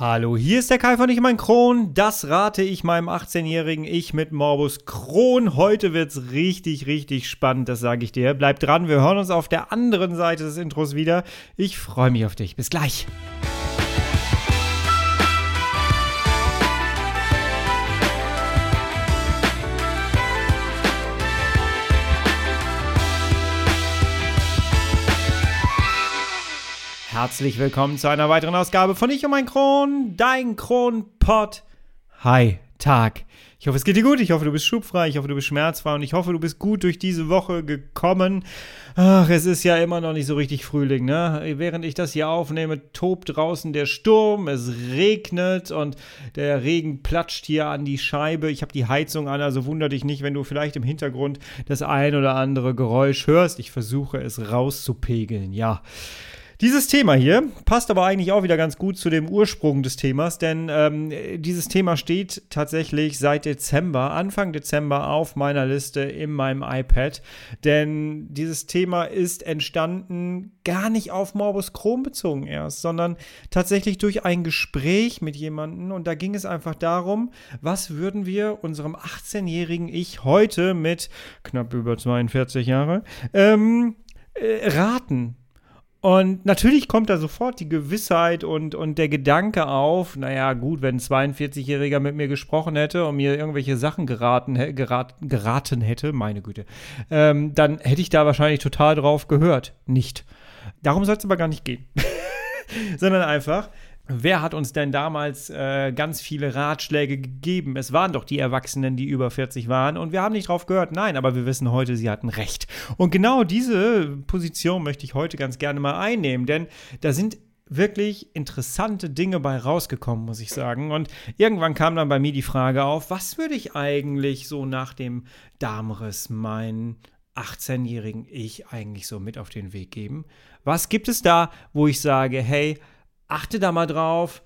Hallo, hier ist der Kai von Ich mein Kron. Das rate ich meinem 18-jährigen Ich mit Morbus Kron. Heute wird's richtig, richtig spannend, das sage ich dir. Bleib dran, wir hören uns auf der anderen Seite des Intros wieder. Ich freue mich auf dich. Bis gleich. Herzlich willkommen zu einer weiteren Ausgabe von Ich und mein Kron, dein Kronpott. Hi, Tag. Ich hoffe, es geht dir gut. Ich hoffe, du bist schubfrei. Ich hoffe, du bist schmerzfrei. Und ich hoffe, du bist gut durch diese Woche gekommen. Ach, es ist ja immer noch nicht so richtig Frühling, ne? Während ich das hier aufnehme, tobt draußen der Sturm. Es regnet und der Regen platscht hier an die Scheibe. Ich habe die Heizung an, also wundere dich nicht, wenn du vielleicht im Hintergrund das ein oder andere Geräusch hörst. Ich versuche es rauszupegeln, ja. Dieses Thema hier passt aber eigentlich auch wieder ganz gut zu dem Ursprung des Themas, denn ähm, dieses Thema steht tatsächlich seit Dezember, Anfang Dezember auf meiner Liste in meinem iPad, denn dieses Thema ist entstanden gar nicht auf Morbus Crohn bezogen erst, sondern tatsächlich durch ein Gespräch mit jemandem. Und da ging es einfach darum, was würden wir unserem 18-jährigen Ich heute mit knapp über 42 Jahre ähm, äh, raten und natürlich kommt da sofort die Gewissheit und, und der Gedanke auf, naja, gut, wenn ein 42-Jähriger mit mir gesprochen hätte und mir irgendwelche Sachen geraten, gerat, geraten hätte, meine Güte, ähm, dann hätte ich da wahrscheinlich total drauf gehört. Nicht. Darum soll es aber gar nicht gehen. Sondern einfach, Wer hat uns denn damals äh, ganz viele Ratschläge gegeben? Es waren doch die Erwachsenen, die über 40 waren und wir haben nicht drauf gehört. Nein, aber wir wissen heute, sie hatten recht. Und genau diese Position möchte ich heute ganz gerne mal einnehmen, denn da sind wirklich interessante Dinge bei rausgekommen, muss ich sagen. Und irgendwann kam dann bei mir die Frage auf, was würde ich eigentlich so nach dem Darmriss meinen 18-jährigen Ich eigentlich so mit auf den Weg geben? Was gibt es da, wo ich sage, hey, achte da mal drauf,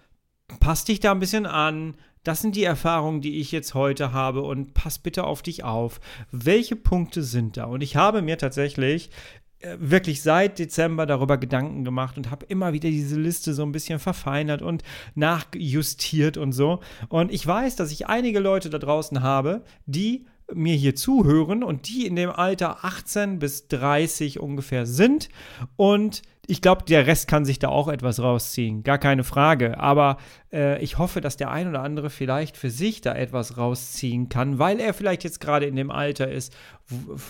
pass dich da ein bisschen an. Das sind die Erfahrungen, die ich jetzt heute habe und pass bitte auf dich auf. Welche Punkte sind da? Und ich habe mir tatsächlich äh, wirklich seit Dezember darüber Gedanken gemacht und habe immer wieder diese Liste so ein bisschen verfeinert und nachjustiert und so. Und ich weiß, dass ich einige Leute da draußen habe, die mir hier zuhören und die in dem Alter 18 bis 30 ungefähr sind und ich glaube, der Rest kann sich da auch etwas rausziehen, gar keine Frage. Aber äh, ich hoffe, dass der ein oder andere vielleicht für sich da etwas rausziehen kann, weil er vielleicht jetzt gerade in dem Alter ist,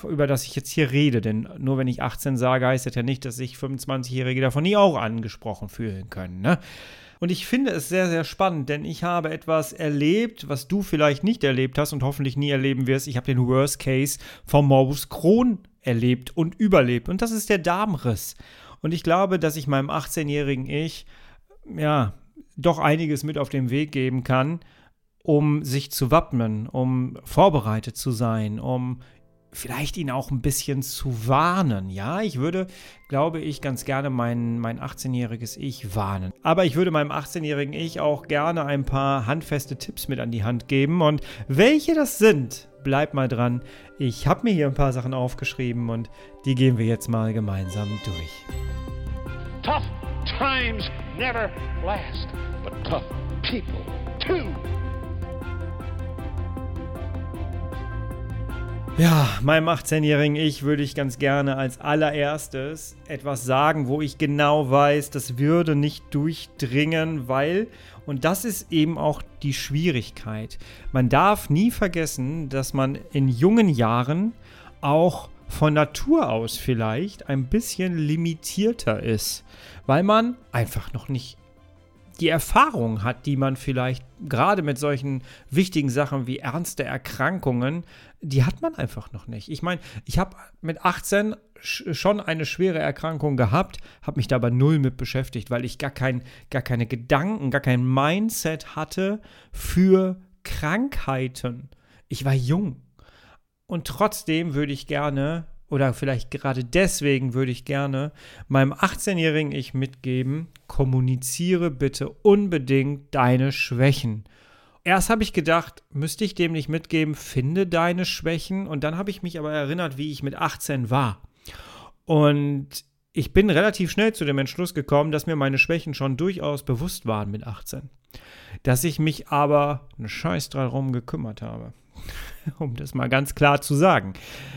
über das ich jetzt hier rede. Denn nur wenn ich 18 sage, heißt das ja nicht, dass sich 25-Jährige davon nie auch angesprochen fühlen können. Ne? Und ich finde es sehr, sehr spannend, denn ich habe etwas erlebt, was du vielleicht nicht erlebt hast und hoffentlich nie erleben wirst. Ich habe den Worst Case vom Morbus Crohn erlebt und überlebt. Und das ist der Darmriss. Und ich glaube, dass ich meinem 18-jährigen Ich, ja, doch einiges mit auf den Weg geben kann, um sich zu wappnen, um vorbereitet zu sein, um vielleicht ihn auch ein bisschen zu warnen. Ja, ich würde, glaube ich, ganz gerne mein, mein 18-jähriges Ich warnen. Aber ich würde meinem 18-jährigen Ich auch gerne ein paar handfeste Tipps mit an die Hand geben. Und welche das sind, bleibt mal dran. Ich habe mir hier ein paar Sachen aufgeschrieben und die gehen wir jetzt mal gemeinsam durch. Tough times never last, but tough people too. Ja, meinem 18-jährigen Ich würde ich ganz gerne als allererstes etwas sagen, wo ich genau weiß, das würde nicht durchdringen, weil, und das ist eben auch die Schwierigkeit, man darf nie vergessen, dass man in jungen Jahren auch von Natur aus vielleicht ein bisschen limitierter ist, weil man einfach noch nicht die Erfahrung hat, die man vielleicht gerade mit solchen wichtigen Sachen wie ernste Erkrankungen, die hat man einfach noch nicht. Ich meine, ich habe mit 18 schon eine schwere Erkrankung gehabt, habe mich dabei null mit beschäftigt, weil ich gar, kein, gar keine Gedanken, gar kein Mindset hatte für Krankheiten. Ich war jung. Und trotzdem würde ich gerne oder vielleicht gerade deswegen würde ich gerne meinem 18-jährigen Ich mitgeben, kommuniziere bitte unbedingt deine Schwächen. Erst habe ich gedacht, müsste ich dem nicht mitgeben, finde deine Schwächen. Und dann habe ich mich aber erinnert, wie ich mit 18 war. Und ich bin relativ schnell zu dem Entschluss gekommen, dass mir meine Schwächen schon durchaus bewusst waren mit 18. dass ich mich aber einen Scheiß drum gekümmert habe. um das mal ganz klar zu sagen.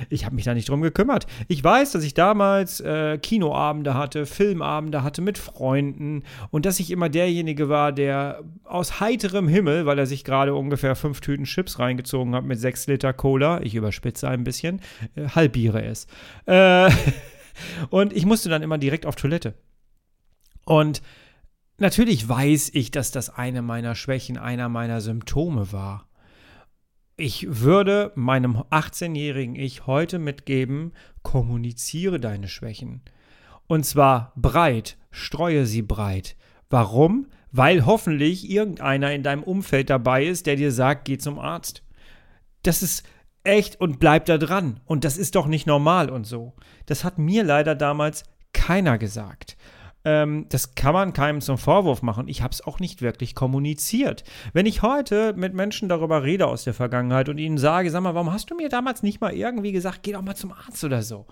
Ich habe mich da nicht drum gekümmert. Ich weiß, dass ich damals äh, Kinoabende hatte, Filmabende hatte mit Freunden und dass ich immer derjenige war, der aus heiterem Himmel, weil er sich gerade ungefähr fünf Tüten Chips reingezogen hat mit sechs Liter Cola, ich überspitze ein bisschen, äh, halbiere es. Äh, und ich musste dann immer direkt auf Toilette. Und natürlich weiß ich, dass das eine meiner Schwächen, einer meiner Symptome war ich würde meinem 18-jährigen Ich heute mitgeben, kommuniziere deine Schwächen. Und zwar breit, streue sie breit. Warum? Weil hoffentlich irgendeiner in deinem Umfeld dabei ist, der dir sagt, geh zum Arzt. Das ist echt und bleib da dran. Und das ist doch nicht normal und so. Das hat mir leider damals keiner gesagt. Ähm, das kann man keinem zum Vorwurf machen. Ich habe es auch nicht wirklich kommuniziert. Wenn ich heute mit Menschen darüber rede aus der Vergangenheit und ihnen sage, sag mal, warum hast du mir damals nicht mal irgendwie gesagt, geh doch mal zum Arzt oder so?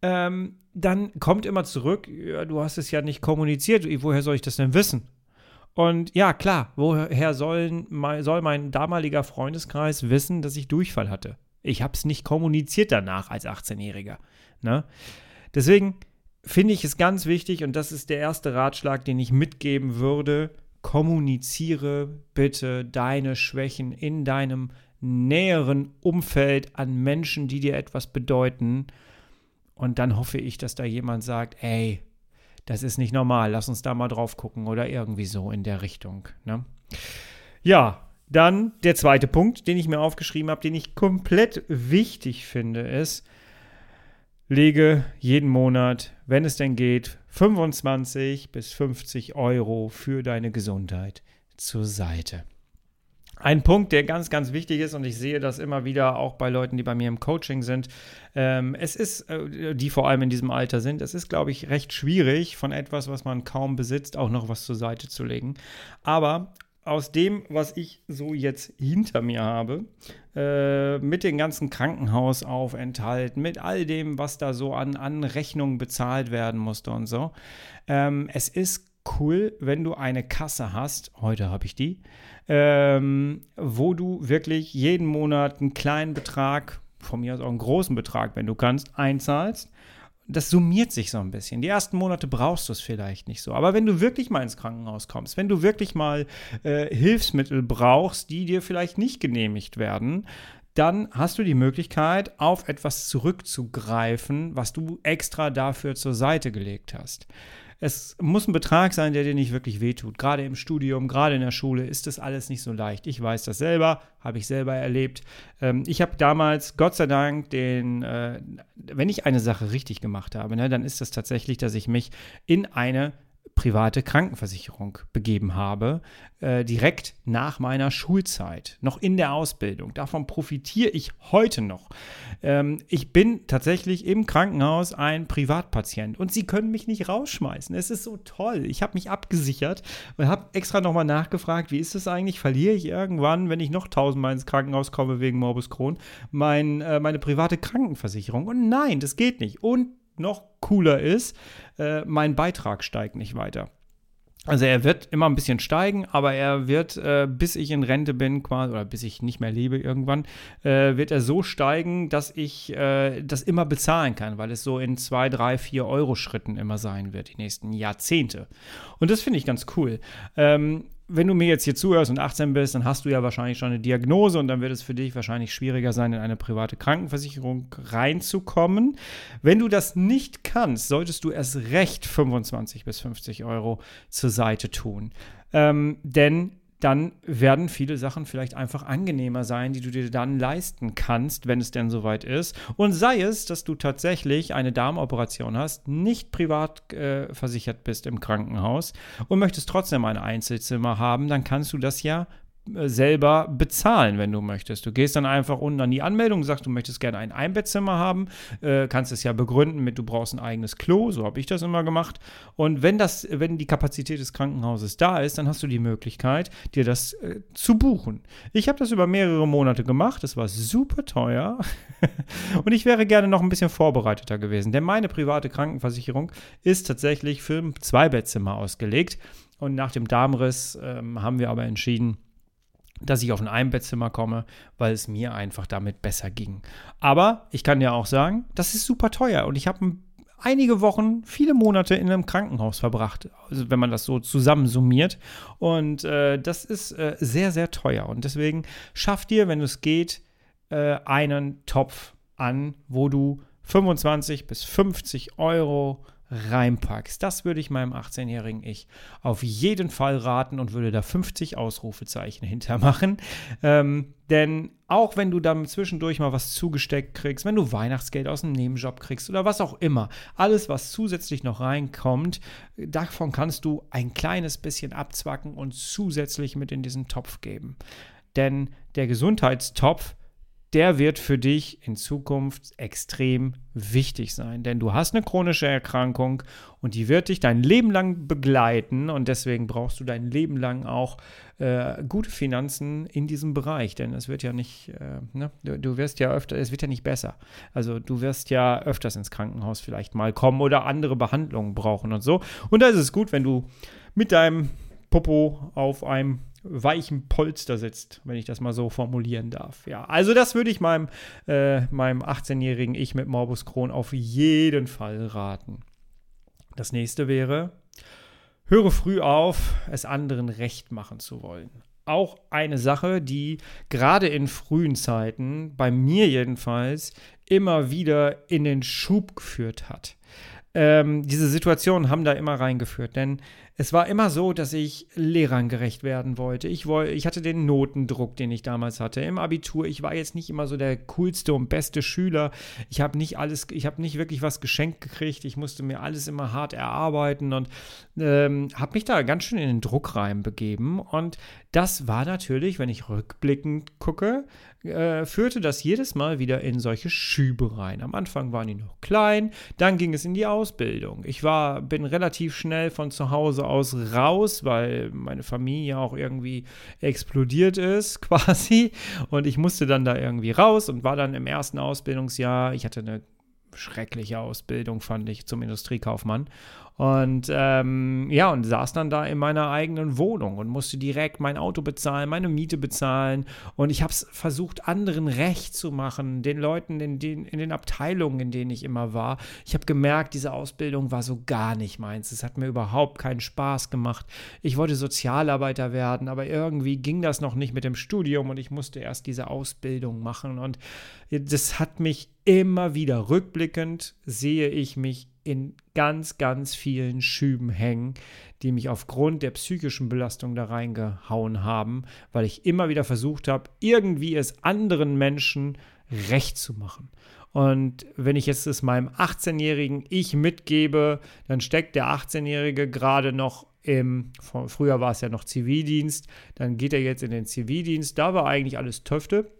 Ähm, dann kommt immer zurück, ja, du hast es ja nicht kommuniziert, woher soll ich das denn wissen? Und ja, klar, woher sollen, soll mein damaliger Freundeskreis wissen, dass ich Durchfall hatte? Ich habe es nicht kommuniziert danach als 18-Jähriger. Ne? Deswegen, finde ich es ganz wichtig und das ist der erste Ratschlag, den ich mitgeben würde. Kommuniziere bitte deine Schwächen in deinem näheren Umfeld an Menschen, die dir etwas bedeuten. Und dann hoffe ich, dass da jemand sagt, ey, das ist nicht normal, lass uns da mal drauf gucken oder irgendwie so in der Richtung. Ne? Ja, dann der zweite Punkt, den ich mir aufgeschrieben habe, den ich komplett wichtig finde, ist, lege jeden Monat, wenn es denn geht, 25 bis 50 Euro für deine Gesundheit zur Seite. Ein Punkt, der ganz, ganz wichtig ist, und ich sehe das immer wieder auch bei Leuten, die bei mir im Coaching sind. Ähm, es ist, äh, die vor allem in diesem Alter sind, es ist, glaube ich, recht schwierig, von etwas, was man kaum besitzt, auch noch was zur Seite zu legen. Aber aus dem, was ich so jetzt hinter mir habe, äh, mit den ganzen Krankenhausaufenthalten, mit all dem, was da so an, an Rechnungen bezahlt werden musste und so. Ähm, es ist cool, wenn du eine Kasse hast, heute habe ich die, ähm, wo du wirklich jeden Monat einen kleinen Betrag, von mir aus auch einen großen Betrag, wenn du kannst, einzahlst das summiert sich so ein bisschen. Die ersten Monate brauchst du es vielleicht nicht so. Aber wenn du wirklich mal ins Krankenhaus kommst, wenn du wirklich mal äh, Hilfsmittel brauchst, die dir vielleicht nicht genehmigt werden, dann hast du die Möglichkeit, auf etwas zurückzugreifen, was du extra dafür zur Seite gelegt hast. Es muss ein Betrag sein, der dir nicht wirklich wehtut. Gerade im Studium, gerade in der Schule ist das alles nicht so leicht. Ich weiß das selber, habe ich selber erlebt. Ähm, ich habe damals, Gott sei Dank, den, äh, wenn ich eine Sache richtig gemacht habe, ne, dann ist das tatsächlich, dass ich mich in eine private Krankenversicherung begeben habe, äh, direkt nach meiner Schulzeit, noch in der Ausbildung. Davon profitiere ich heute noch. Ähm, ich bin tatsächlich im Krankenhaus ein Privatpatient und sie können mich nicht rausschmeißen. Es ist so toll. Ich habe mich abgesichert und habe extra nochmal nachgefragt, wie ist es eigentlich? Verliere ich irgendwann, wenn ich noch tausendmal ins Krankenhaus komme wegen Morbus Crohn, mein, äh, meine private Krankenversicherung? Und nein, das geht nicht. Und noch cooler ist, äh, mein Beitrag steigt nicht weiter. Also er wird immer ein bisschen steigen, aber er wird, äh, bis ich in Rente bin, quasi, oder bis ich nicht mehr lebe irgendwann, äh, wird er so steigen, dass ich äh, das immer bezahlen kann, weil es so in zwei, drei, vier Euro Schritten immer sein wird, die nächsten Jahrzehnte. Und das finde ich ganz cool. Ähm, wenn du mir jetzt hier zuhörst und 18 bist, dann hast du ja wahrscheinlich schon eine Diagnose und dann wird es für dich wahrscheinlich schwieriger sein, in eine private Krankenversicherung reinzukommen. Wenn du das nicht kannst, solltest du erst recht 25 bis 50 Euro zur Seite tun. Ähm, denn dann werden viele Sachen vielleicht einfach angenehmer sein, die du dir dann leisten kannst, wenn es denn soweit ist. Und sei es, dass du tatsächlich eine Darmoperation hast, nicht privat äh, versichert bist im Krankenhaus und möchtest trotzdem ein Einzelzimmer haben, dann kannst du das ja selber bezahlen, wenn du möchtest. Du gehst dann einfach unten an die Anmeldung, sagst, du möchtest gerne ein Einbettzimmer haben, äh, kannst es ja begründen mit, du brauchst ein eigenes Klo, so habe ich das immer gemacht. Und wenn das, wenn die Kapazität des Krankenhauses da ist, dann hast du die Möglichkeit, dir das äh, zu buchen. Ich habe das über mehrere Monate gemacht, das war super teuer und ich wäre gerne noch ein bisschen vorbereiteter gewesen, denn meine private Krankenversicherung ist tatsächlich für ein Zweibettzimmer ausgelegt Und nach dem Darmriss ähm, haben wir aber entschieden, dass ich auf ein Einbettzimmer komme, weil es mir einfach damit besser ging. Aber ich kann ja auch sagen, das ist super teuer und ich habe einige Wochen, viele Monate in einem Krankenhaus verbracht, also wenn man das so zusammensummiert. Und äh, das ist äh, sehr, sehr teuer. Und deswegen schaff dir, wenn es geht, äh, einen Topf an, wo du 25 bis 50 Euro reinpackst. Das würde ich meinem 18-jährigen Ich auf jeden Fall raten und würde da 50 Ausrufezeichen hintermachen. Ähm, denn auch wenn du dann zwischendurch mal was zugesteckt kriegst, wenn du Weihnachtsgeld aus einem Nebenjob kriegst oder was auch immer, alles, was zusätzlich noch reinkommt, davon kannst du ein kleines bisschen abzwacken und zusätzlich mit in diesen Topf geben. Denn der Gesundheitstopf der wird für dich in Zukunft extrem wichtig sein. Denn du hast eine chronische Erkrankung und die wird dich dein Leben lang begleiten und deswegen brauchst du dein Leben lang auch äh, gute Finanzen in diesem Bereich. Denn es wird ja nicht, äh, ne? du, du, wirst ja öfter, es wird ja nicht besser. Also du wirst ja öfters ins Krankenhaus vielleicht mal kommen oder andere Behandlungen brauchen und so. Und da ist es gut, wenn du mit deinem Popo auf einem weichen Polster sitzt, wenn ich das mal so formulieren darf. Ja, also das würde ich meinem, äh, meinem 18-jährigen Ich mit Morbus Crohn auf jeden Fall raten. Das nächste wäre, höre früh auf, es anderen recht machen zu wollen. Auch eine Sache, die gerade in frühen Zeiten, bei mir jedenfalls, immer wieder in den Schub geführt hat. Ähm, diese Situationen haben da immer reingeführt, denn es war immer so, dass ich Lehrern gerecht werden wollte. Ich, woll, ich hatte den Notendruck, den ich damals hatte im Abitur. Ich war jetzt nicht immer so der coolste und beste Schüler. Ich habe nicht alles, ich habe nicht wirklich was geschenkt gekriegt. Ich musste mir alles immer hart erarbeiten und ähm, habe mich da ganz schön in den Druck reinbegeben. Und das war natürlich, wenn ich rückblickend gucke, äh, führte das jedes Mal wieder in solche Schübe rein. Am Anfang waren die noch klein, dann ging es in die Ausbildung. Ich war, bin relativ schnell von zu Hause aus raus, weil meine Familie auch irgendwie explodiert ist, quasi. Und ich musste dann da irgendwie raus und war dann im ersten Ausbildungsjahr. Ich hatte eine schreckliche Ausbildung, fand ich, zum Industriekaufmann. Und ähm, ja, und saß dann da in meiner eigenen Wohnung und musste direkt mein Auto bezahlen, meine Miete bezahlen. Und ich habe es versucht, anderen recht zu machen, den Leuten in den, in den Abteilungen, in denen ich immer war. Ich habe gemerkt, diese Ausbildung war so gar nicht meins. Es hat mir überhaupt keinen Spaß gemacht. Ich wollte Sozialarbeiter werden, aber irgendwie ging das noch nicht mit dem Studium und ich musste erst diese Ausbildung machen. Und das hat mich immer wieder rückblickend, sehe ich mich in ganz, ganz vielen Schüben hängen, die mich aufgrund der psychischen Belastung da reingehauen haben, weil ich immer wieder versucht habe, irgendwie es anderen Menschen recht zu machen. Und wenn ich jetzt es meinem 18-jährigen Ich mitgebe, dann steckt der 18-jährige gerade noch im, früher war es ja noch Zivildienst, dann geht er jetzt in den Zivildienst, da war eigentlich alles Töfte.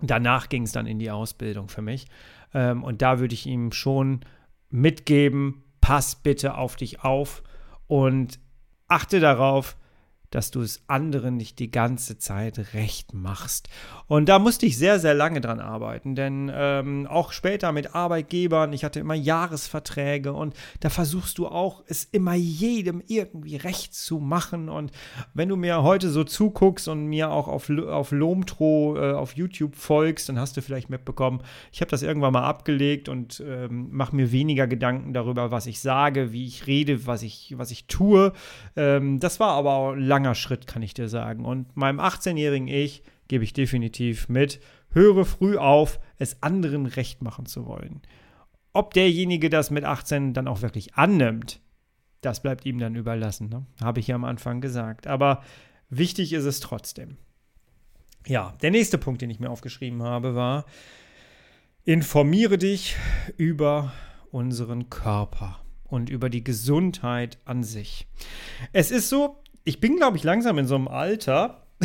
Danach ging es dann in die Ausbildung für mich. Ähm, und da würde ich ihm schon mitgeben, pass bitte auf dich auf und achte darauf, dass du es anderen nicht die ganze Zeit recht machst. Und da musste ich sehr, sehr lange dran arbeiten, denn ähm, auch später mit Arbeitgebern, ich hatte immer Jahresverträge und da versuchst du auch, es immer jedem irgendwie recht zu machen. Und wenn du mir heute so zuguckst und mir auch auf, auf Lomtro äh, auf YouTube folgst, dann hast du vielleicht mitbekommen, ich habe das irgendwann mal abgelegt und ähm, mache mir weniger Gedanken darüber, was ich sage, wie ich rede, was ich, was ich tue. Ähm, das war aber lange langer Schritt, kann ich dir sagen. Und meinem 18-jährigen Ich gebe ich definitiv mit, höre früh auf, es anderen recht machen zu wollen. Ob derjenige das mit 18 dann auch wirklich annimmt, das bleibt ihm dann überlassen. Ne? Habe ich ja am Anfang gesagt. Aber wichtig ist es trotzdem. Ja, der nächste Punkt, den ich mir aufgeschrieben habe, war, informiere dich über unseren Körper und über die Gesundheit an sich. Es ist so, ich bin, glaube ich, langsam in so einem Alter.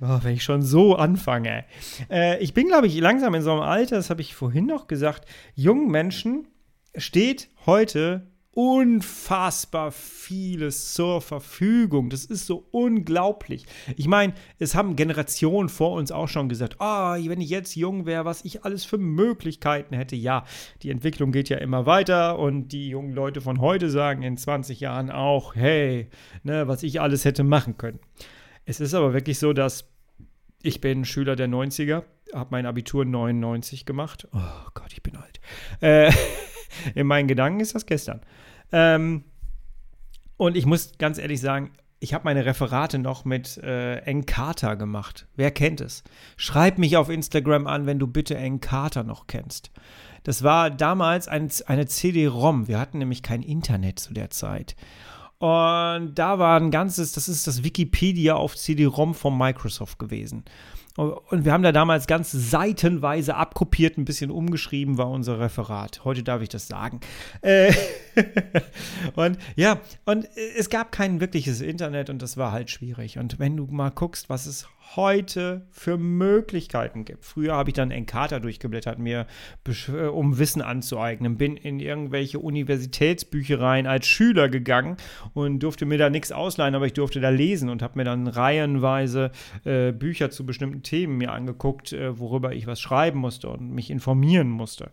oh, wenn ich schon so anfange. Äh, ich bin, glaube ich, langsam in so einem Alter, das habe ich vorhin noch gesagt, jungen Menschen steht heute unfassbar vieles zur Verfügung. Das ist so unglaublich. Ich meine, es haben Generationen vor uns auch schon gesagt, oh, wenn ich jetzt jung wäre, was ich alles für Möglichkeiten hätte. Ja, die Entwicklung geht ja immer weiter und die jungen Leute von heute sagen in 20 Jahren auch, hey, ne, was ich alles hätte machen können. Es ist aber wirklich so, dass ich bin Schüler der 90er, habe mein Abitur 99 gemacht. Oh Gott, ich bin alt. Äh, in meinen Gedanken ist das gestern. Ähm, und ich muss ganz ehrlich sagen, ich habe meine Referate noch mit äh, Encarta gemacht. Wer kennt es? Schreib mich auf Instagram an, wenn du bitte Encarta noch kennst. Das war damals ein, eine CD-ROM. Wir hatten nämlich kein Internet zu der Zeit. Und da war ein ganzes, das ist das Wikipedia auf CD-ROM von Microsoft gewesen. Und wir haben da damals ganz seitenweise abkopiert, ein bisschen umgeschrieben war unser Referat. Heute darf ich das sagen. Äh und ja, und es gab kein wirkliches Internet und das war halt schwierig. Und wenn du mal guckst, was es heute für Möglichkeiten gibt. Früher habe ich dann Encarta durchgeblättert, mir äh, um Wissen anzueignen, bin in irgendwelche Universitätsbüchereien als Schüler gegangen und durfte mir da nichts ausleihen, aber ich durfte da lesen und habe mir dann reihenweise äh, Bücher zu bestimmten Themen mir angeguckt, äh, worüber ich was schreiben musste und mich informieren musste.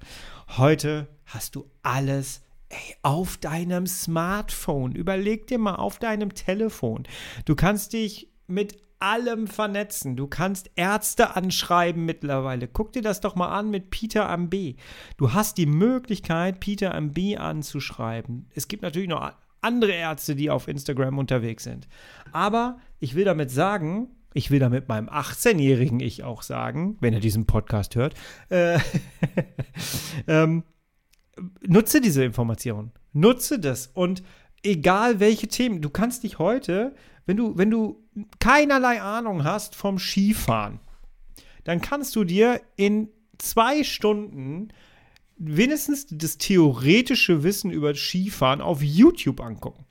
Heute hast du alles Ey, auf deinem Smartphone. Überleg dir mal auf deinem Telefon. Du kannst dich mit allem vernetzen. Du kannst Ärzte anschreiben mittlerweile. Guck dir das doch mal an mit Peter am B. Du hast die Möglichkeit, Peter am B anzuschreiben. Es gibt natürlich noch andere Ärzte, die auf Instagram unterwegs sind. Aber ich will damit sagen, ich will damit meinem 18-jährigen Ich auch sagen, wenn er diesen Podcast hört, äh, ähm, nutze diese Information. Nutze das. Und egal welche Themen, du kannst dich heute wenn du, wenn du keinerlei Ahnung hast vom Skifahren, dann kannst du dir in zwei Stunden wenigstens das theoretische Wissen über Skifahren auf YouTube angucken.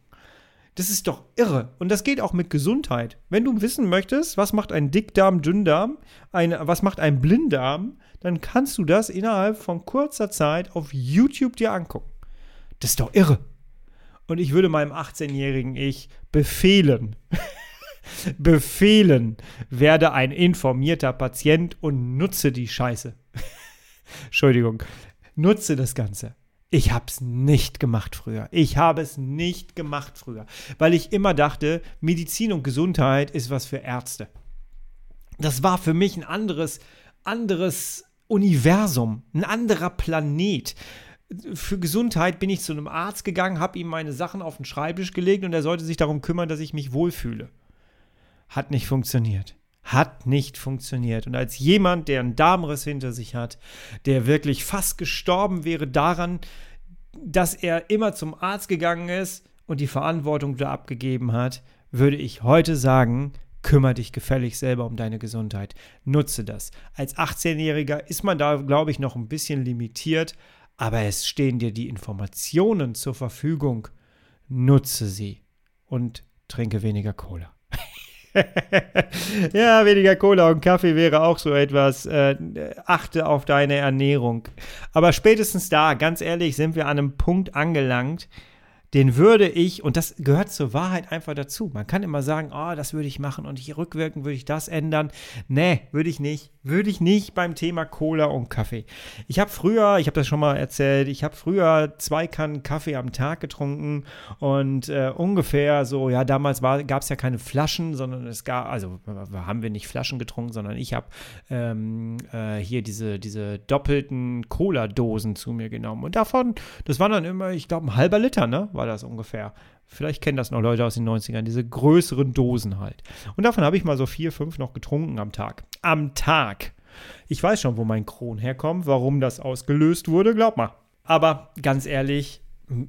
Das ist doch irre. Und das geht auch mit Gesundheit. Wenn du wissen möchtest, was macht ein Dickdarm, Dünndarm, ein, was macht ein Blinddarm, dann kannst du das innerhalb von kurzer Zeit auf YouTube dir angucken. Das ist doch irre. Und ich würde meinem 18-jährigen Ich befehlen, befehlen, werde ein informierter Patient und nutze die Scheiße. Entschuldigung, nutze das Ganze. Ich habe es nicht gemacht früher. Ich habe es nicht gemacht früher, weil ich immer dachte, Medizin und Gesundheit ist was für Ärzte. Das war für mich ein anderes, anderes Universum, ein anderer Planet für Gesundheit bin ich zu einem Arzt gegangen, habe ihm meine Sachen auf den Schreibtisch gelegt und er sollte sich darum kümmern, dass ich mich wohlfühle. Hat nicht funktioniert. Hat nicht funktioniert. Und als jemand, der einen Darmriss hinter sich hat, der wirklich fast gestorben wäre daran, dass er immer zum Arzt gegangen ist und die Verantwortung da abgegeben hat, würde ich heute sagen, kümmere dich gefällig selber um deine Gesundheit. Nutze das. Als 18-Jähriger ist man da, glaube ich, noch ein bisschen limitiert, aber es stehen dir die Informationen zur Verfügung. Nutze sie und trinke weniger Cola. ja, weniger Cola und Kaffee wäre auch so etwas. Äh, achte auf deine Ernährung. Aber spätestens da, ganz ehrlich, sind wir an einem Punkt angelangt, den würde ich, und das gehört zur Wahrheit einfach dazu. Man kann immer sagen, oh, das würde ich machen und hier rückwirkend würde ich das ändern. Nee, würde ich nicht. Würde ich nicht beim Thema Cola und Kaffee. Ich habe früher, ich habe das schon mal erzählt, ich habe früher zwei Kannen Kaffee am Tag getrunken und äh, ungefähr so, ja, damals gab es ja keine Flaschen, sondern es gab, also haben wir nicht Flaschen getrunken, sondern ich habe ähm, äh, hier diese, diese doppelten Cola-Dosen zu mir genommen. Und davon, das waren dann immer, ich glaube, ein halber Liter, ne? War das ungefähr. Vielleicht kennen das noch Leute aus den 90ern, diese größeren Dosen halt. Und davon habe ich mal so vier, fünf noch getrunken am Tag. Am Tag. Ich weiß schon, wo mein Kron herkommt, warum das ausgelöst wurde, glaub mal. Aber ganz ehrlich,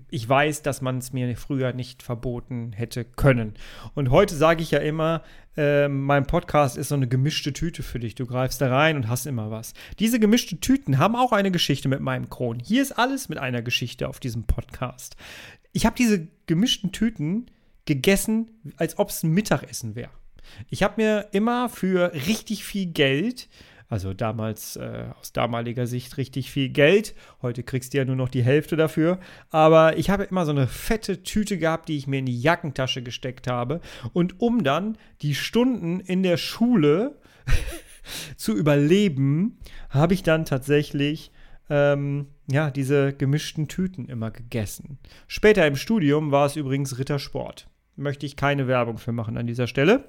ich weiß, dass man es mir früher nicht verboten hätte können. Und heute sage ich ja immer, äh, mein Podcast ist so eine gemischte Tüte für dich. Du greifst da rein und hast immer was. Diese gemischte Tüten haben auch eine Geschichte mit meinem Kron. Hier ist alles mit einer Geschichte auf diesem Podcast. Ich habe diese gemischten Tüten gegessen, als ob es ein Mittagessen wäre. Ich habe mir immer für richtig viel Geld Also damals äh, aus damaliger Sicht richtig viel Geld. Heute kriegst du ja nur noch die Hälfte dafür. Aber ich habe immer so eine fette Tüte gehabt, die ich mir in die Jackentasche gesteckt habe. Und um dann die Stunden in der Schule zu überleben, habe ich dann tatsächlich ähm, ja, diese gemischten Tüten immer gegessen. Später im Studium war es übrigens Rittersport. Möchte ich keine Werbung für machen an dieser Stelle.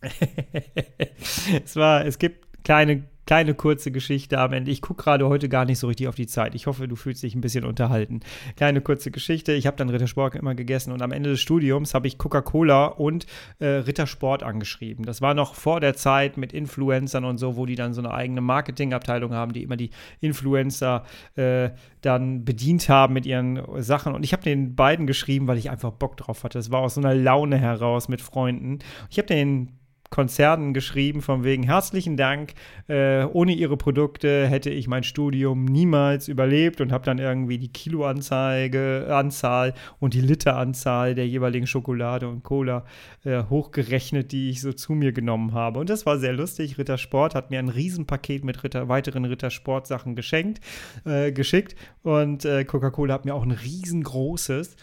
es war, es gibt kleine kleine kurze Geschichte am Ende. Ich gucke gerade heute gar nicht so richtig auf die Zeit. Ich hoffe, du fühlst dich ein bisschen unterhalten. Kleine kurze Geschichte. Ich habe dann Rittersport immer gegessen und am Ende des Studiums habe ich Coca-Cola und äh, Rittersport angeschrieben. Das war noch vor der Zeit mit Influencern und so, wo die dann so eine eigene Marketingabteilung haben, die immer die Influencer äh, dann bedient haben mit ihren Sachen. Und ich habe den beiden geschrieben, weil ich einfach Bock drauf hatte. Es war aus so einer Laune heraus mit Freunden. Ich habe den Konzernen geschrieben, von wegen herzlichen Dank. Äh, ohne ihre Produkte hätte ich mein Studium niemals überlebt und habe dann irgendwie die Kiloanzeige, Anzahl und die Literanzahl der jeweiligen Schokolade und Cola äh, hochgerechnet, die ich so zu mir genommen habe. Und das war sehr lustig. Rittersport hat mir ein Riesenpaket mit Ritter, weiteren Rittersport-Sachen geschenkt, äh, geschickt und äh, Coca-Cola hat mir auch ein riesengroßes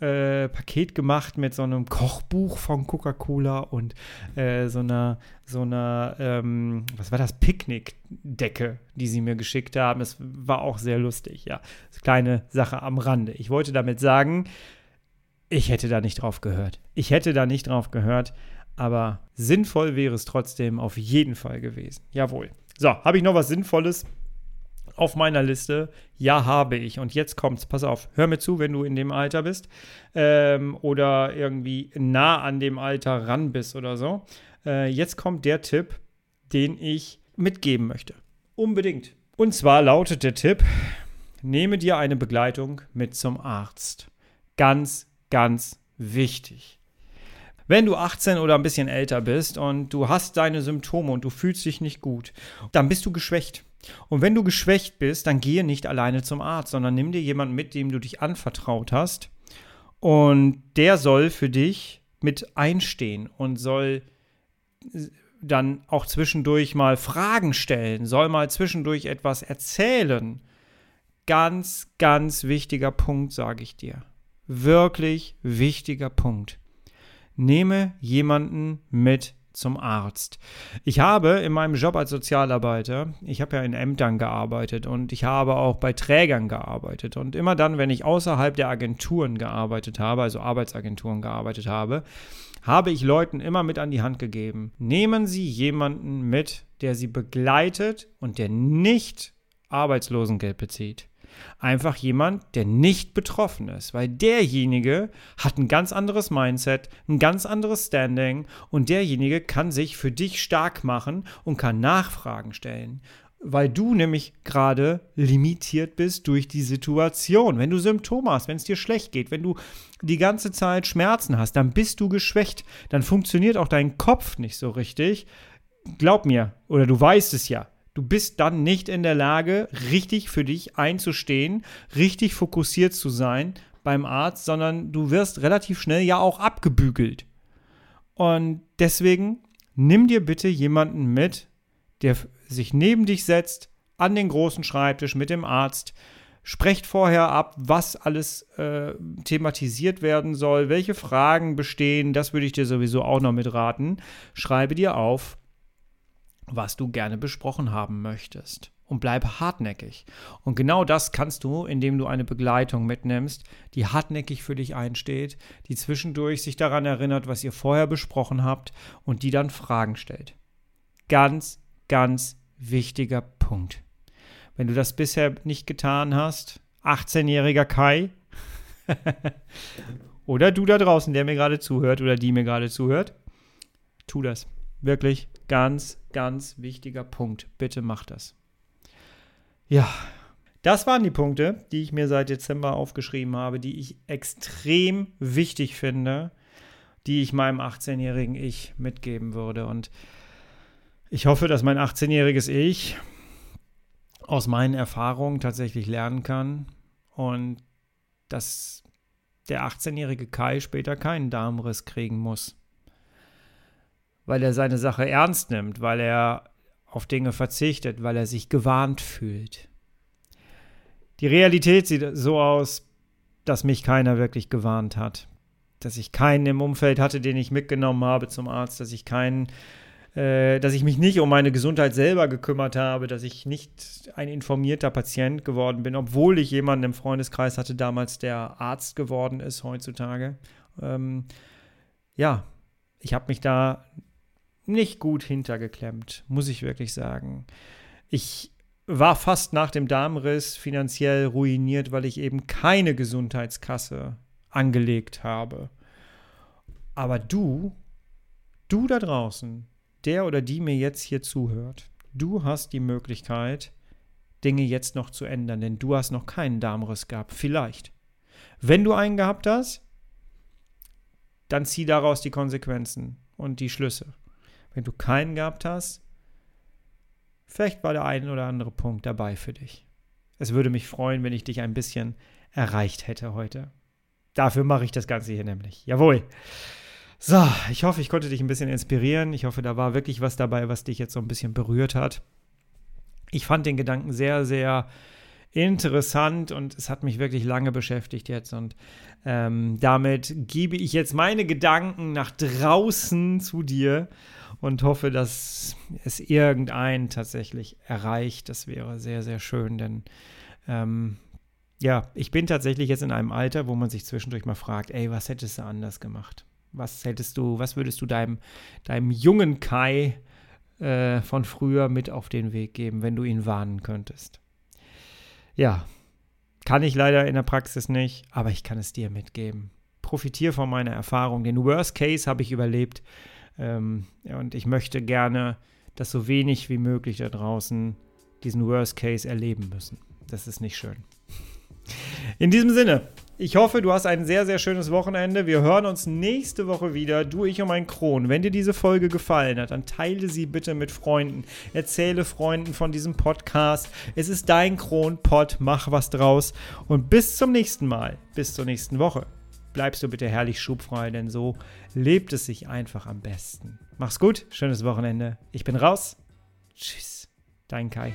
äh, Paket gemacht mit so einem Kochbuch von Coca-Cola und äh, so einer, so einer, ähm, was war das, Picknickdecke, die sie mir geschickt haben. Es war auch sehr lustig, ja. Kleine Sache am Rande. Ich wollte damit sagen, ich hätte da nicht drauf gehört. Ich hätte da nicht drauf gehört, aber sinnvoll wäre es trotzdem auf jeden Fall gewesen. Jawohl. So, habe ich noch was Sinnvolles? Auf meiner Liste. Ja, habe ich. Und jetzt kommt's. Pass auf. Hör mir zu, wenn du in dem Alter bist ähm, oder irgendwie nah an dem Alter ran bist oder so. Äh, jetzt kommt der Tipp, den ich mitgeben möchte. Unbedingt. Und zwar lautet der Tipp: Nehme dir eine Begleitung mit zum Arzt. Ganz, ganz wichtig. Wenn du 18 oder ein bisschen älter bist und du hast deine Symptome und du fühlst dich nicht gut, dann bist du geschwächt. Und wenn du geschwächt bist, dann gehe nicht alleine zum Arzt, sondern nimm dir jemanden mit, dem du dich anvertraut hast. Und der soll für dich mit einstehen und soll dann auch zwischendurch mal Fragen stellen, soll mal zwischendurch etwas erzählen. Ganz, ganz wichtiger Punkt, sage ich dir. Wirklich wichtiger Punkt. Nehme jemanden mit, zum Arzt. Ich habe in meinem Job als Sozialarbeiter, ich habe ja in Ämtern gearbeitet und ich habe auch bei Trägern gearbeitet. Und immer dann, wenn ich außerhalb der Agenturen gearbeitet habe, also Arbeitsagenturen gearbeitet habe, habe ich Leuten immer mit an die Hand gegeben. Nehmen Sie jemanden mit, der Sie begleitet und der nicht Arbeitslosengeld bezieht. Einfach jemand, der nicht betroffen ist, weil derjenige hat ein ganz anderes Mindset, ein ganz anderes Standing und derjenige kann sich für dich stark machen und kann Nachfragen stellen weil du nämlich gerade limitiert bist durch die Situation. Wenn du Symptome hast, wenn es dir schlecht geht, wenn du die ganze Zeit Schmerzen hast, dann bist du geschwächt. Dann funktioniert auch dein Kopf nicht so richtig. Glaub mir, oder du weißt es ja. Du bist dann nicht in der Lage, richtig für dich einzustehen, richtig fokussiert zu sein beim Arzt, sondern du wirst relativ schnell ja auch abgebügelt. Und deswegen nimm dir bitte jemanden mit, der sich neben dich setzt, an den großen Schreibtisch mit dem Arzt, sprecht vorher ab, was alles äh, thematisiert werden soll, welche Fragen bestehen, das würde ich dir sowieso auch noch mitraten. Schreibe dir auf, was du gerne besprochen haben möchtest. Und bleib hartnäckig. Und genau das kannst du, indem du eine Begleitung mitnimmst, die hartnäckig für dich einsteht, die zwischendurch sich daran erinnert, was ihr vorher besprochen habt und die dann Fragen stellt. Ganz, ganz wichtiger Punkt. Wenn du das bisher nicht getan hast, 18-jähriger Kai, oder du da draußen, der mir gerade zuhört oder die mir gerade zuhört, tu das. Wirklich ganz, ganz wichtiger Punkt. Bitte mach das. Ja, das waren die Punkte, die ich mir seit Dezember aufgeschrieben habe, die ich extrem wichtig finde, die ich meinem 18-jährigen Ich mitgeben würde. Und ich hoffe, dass mein 18-jähriges Ich aus meinen Erfahrungen tatsächlich lernen kann und dass der 18-jährige Kai später keinen Darmriss kriegen muss weil er seine Sache ernst nimmt, weil er auf Dinge verzichtet, weil er sich gewarnt fühlt. Die Realität sieht so aus, dass mich keiner wirklich gewarnt hat. Dass ich keinen im Umfeld hatte, den ich mitgenommen habe zum Arzt, dass ich keinen, äh, dass ich mich nicht um meine Gesundheit selber gekümmert habe, dass ich nicht ein informierter Patient geworden bin, obwohl ich jemanden im Freundeskreis hatte damals, der Arzt geworden ist heutzutage. Ähm, ja, ich habe mich da nicht gut hintergeklemmt, muss ich wirklich sagen. Ich war fast nach dem Darmriss finanziell ruiniert, weil ich eben keine Gesundheitskasse angelegt habe. Aber du, du da draußen, der oder die mir jetzt hier zuhört, du hast die Möglichkeit, Dinge jetzt noch zu ändern, denn du hast noch keinen Darmriss gehabt. Vielleicht. Wenn du einen gehabt hast, dann zieh daraus die Konsequenzen und die Schlüsse. Wenn du keinen gehabt hast, vielleicht war der ein oder andere Punkt dabei für dich. Es würde mich freuen, wenn ich dich ein bisschen erreicht hätte heute. Dafür mache ich das Ganze hier nämlich. Jawohl. So, ich hoffe, ich konnte dich ein bisschen inspirieren. Ich hoffe, da war wirklich was dabei, was dich jetzt so ein bisschen berührt hat. Ich fand den Gedanken sehr, sehr interessant und es hat mich wirklich lange beschäftigt jetzt. Und ähm, damit gebe ich jetzt meine Gedanken nach draußen zu dir und hoffe, dass es irgendeinen tatsächlich erreicht. Das wäre sehr, sehr schön, denn ähm, ja, ich bin tatsächlich jetzt in einem Alter, wo man sich zwischendurch mal fragt, ey, was hättest du anders gemacht? Was hättest du, was würdest du deinem, deinem jungen Kai äh, von früher mit auf den Weg geben, wenn du ihn warnen könntest? Ja, kann ich leider in der Praxis nicht, aber ich kann es dir mitgeben. Profitiere von meiner Erfahrung. Den Worst Case habe ich überlebt. Ähm, und ich möchte gerne, dass so wenig wie möglich da draußen diesen Worst Case erleben müssen. Das ist nicht schön. In diesem Sinne, ich hoffe, du hast ein sehr, sehr schönes Wochenende. Wir hören uns nächste Woche wieder, du, ich und mein Kron. Wenn dir diese Folge gefallen hat, dann teile sie bitte mit Freunden. Erzähle Freunden von diesem Podcast. Es ist dein Kronpott. Mach was draus. Und bis zum nächsten Mal. Bis zur nächsten Woche bleibst du bitte herrlich schubfrei, denn so lebt es sich einfach am besten. Mach's gut, schönes Wochenende. Ich bin raus. Tschüss, dein Kai.